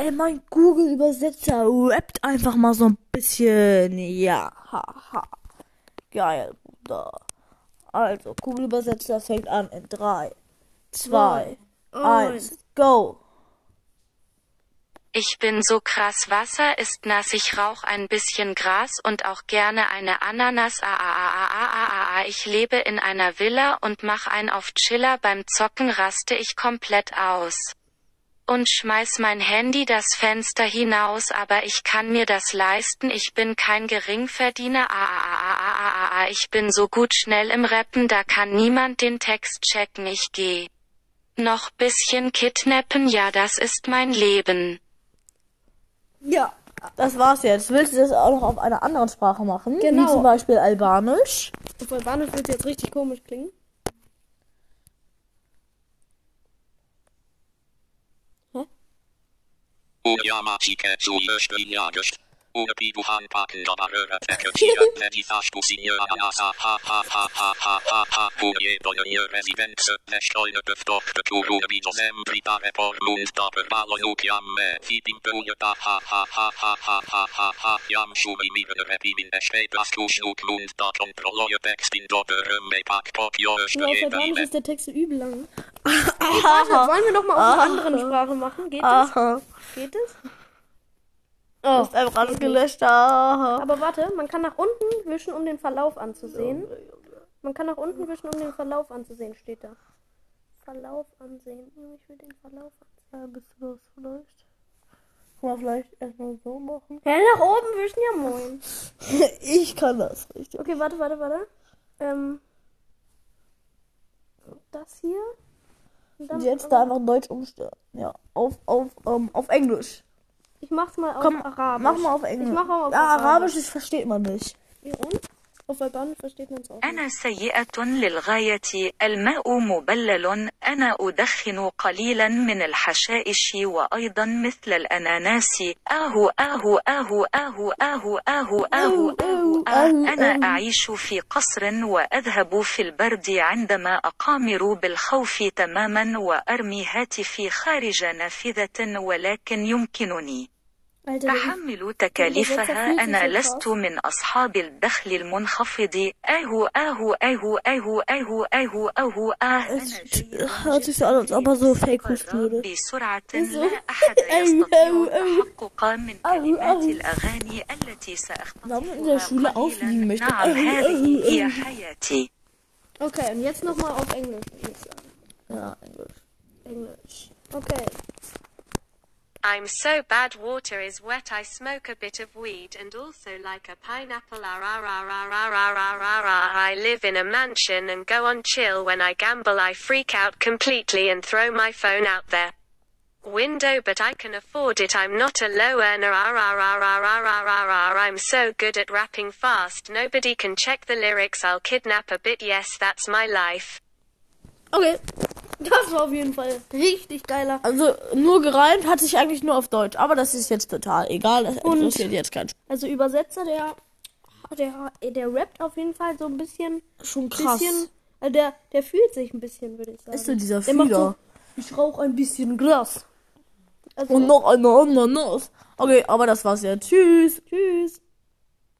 Ey, mein Google-Übersetzer rappt einfach mal so ein bisschen. Ja, haha. Geil, Bruder. Also, Google-Übersetzer fängt an in 3, 2, 1, go. Ich bin so krass, Wasser ist nass, ich rauch ein bisschen Gras und auch gerne eine Ananas. Ah, ah, ah, ah, ah, ah, ah, ah. Ich lebe in einer Villa und mach ein auf Chiller, beim Zocken raste ich komplett aus. Und schmeiß mein Handy das Fenster hinaus, aber ich kann mir das leisten, ich bin kein Geringverdiener. Ah, ah, ah, ah, ah, ah, ah. Ich bin so gut schnell im Rappen, da kann niemand den Text checken, ich geh. Noch bisschen kidnappen, ja, das ist mein Leben. Ja, das war's jetzt. Willst du das auch noch auf einer anderen Sprache machen? Genau. Wie zum Beispiel Albanisch. Auf Albanisch wird jetzt richtig komisch klingen. Ujamačike su još vinjagošt. Upi duhan paken da baröra teke tira pedi fastu signora anasa ha ha ha ha ha ha ha Unje doje residence ne stolne beftok de turu vido sembri dare por lund da per malo nukiamme Fidim buje da ha ha ha ha ha ha ha ha Jam shumi mire repimin ne spetas tu schnut lund da kontrolloje textin do berömme pak pok josh Nur auf je Albanisch dame ist der Text so übel lang. Warte, wollen wir noch mal auf einer anderen Sprache machen? Geht das? Geht das? Oh, ist einfach alles gelöscht. Aber warte, man kann nach unten wischen, um den Verlauf anzusehen. Man kann nach unten wischen, um den Verlauf anzusehen, steht da. Verlauf ansehen. Ja, Ich will den Verlauf ansehen. Ja, bist du das vielleicht? Kann man vielleicht erstmal so machen? Ja, nach oben wischen, ja moin. ich kann das richtig. Okay, warte, warte, warte. Ähm, das hier. Und jetzt da einfach Deutsch umstellen. Ja, auf, auf, ähm, auf Englisch. Ich mach's mal auf Komm, Arabisch. mach mal auf Englisch. Ich mach mal auf ja, Arabisch. Arabisch, das versteht man nicht. Ja, und? وفطن versteht man es أنا سيئة للغاية الماء مبلل أنا أدخن قليلا من الحشائش وأيضا مثل الأناناس. آه آه آه آه آه آه آه, آه،, آه،, آه، أنا أعيش في قصر وأذهب في البرد عندما أقامر بالخوف تماما وأرمي هاتفي خارج نافذة ولكن يمكنني. أحمل تكاليفها أنا لست من أصحاب الدخل المنخفض. أهو أهو أهو أهو أهو أهو أهو أهو بسرعة لا أحد يستطيع التحقق من كلمات الأغاني التي سأختطفها نعم, نعم، هذه هي حياتي. Okay, und jetzt nochmal auf Englisch. Ja, Englisch. Englisch. Okay. I'm so bad water is wet I smoke a bit of weed and also like a pineapple I live in a mansion and go on chill when I gamble I freak out completely and throw my phone out there window but I can afford it I'm not a low earner I'm so good at rapping fast nobody can check the lyrics I'll kidnap a bit yes that's my life okay Das war auf jeden Fall richtig geiler. Also, nur gereimt hat sich eigentlich nur auf Deutsch. Aber das ist jetzt total egal. Das interessiert jetzt keinen. Also Übersetzer, der, der, der rappt auf jeden Fall so ein bisschen, Schon krass. bisschen, äh, der, der fühlt sich ein bisschen, würde ich sagen. Ist so dieser der macht so, Fühler. ich rauche ein bisschen Gras. Also, Und noch eine Ananas. Okay, aber das war's ja. Tschüss. tschüss.